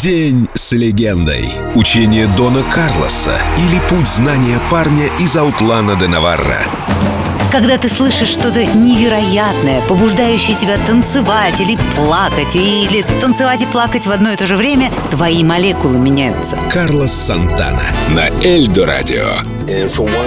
День с легендой. Учение Дона Карлоса или путь знания парня из Аутлана де Наварра. Когда ты слышишь что-то невероятное, побуждающее тебя танцевать или плакать, или танцевать и плакать в одно и то же время, твои молекулы меняются. Карлос Сантана на Эльдо Радио.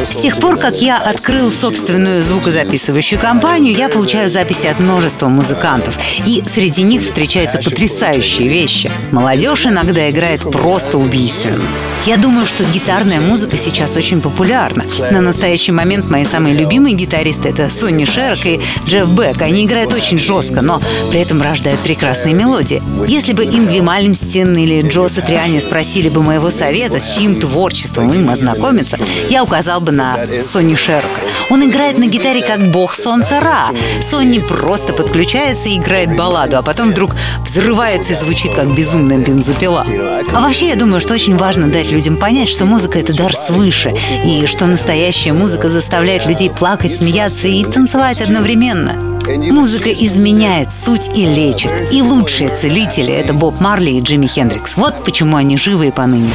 С тех пор, как я открыл собственную звукозаписывающую компанию, я получаю записи от множества музыкантов. И среди них встречаются потрясающие вещи. Молодежь иногда играет просто убийственно. Я думаю, что гитарная музыка сейчас очень популярна. На настоящий момент мои самые любимые гитаристы — это Сонни Шерк и Джефф Бек. Они играют очень жестко, но при этом рождают прекрасные мелодии. Если бы Ингви Мальмстин или Джо Сатриани спросили бы моего совета, с чьим творчеством им ознакомиться, я указал бы на Сонни Шерка. Он играет на гитаре как бог солнца Ра. Сонни просто подключается и играет балладу, а потом вдруг взрывается и звучит как безумная бензопила. А вообще я думаю, что очень важно дать людям понять, что музыка — это дар свыше, и что настоящая музыка заставляет людей плакать, смеяться и танцевать одновременно. Музыка изменяет суть и лечит. И лучшие целители — это Боб Марли и Джимми Хендрикс. Вот почему они живы и поныне.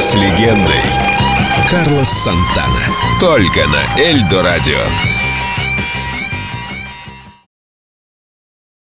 С легендой. Карлос Сантана. Только на Эльдо Радио.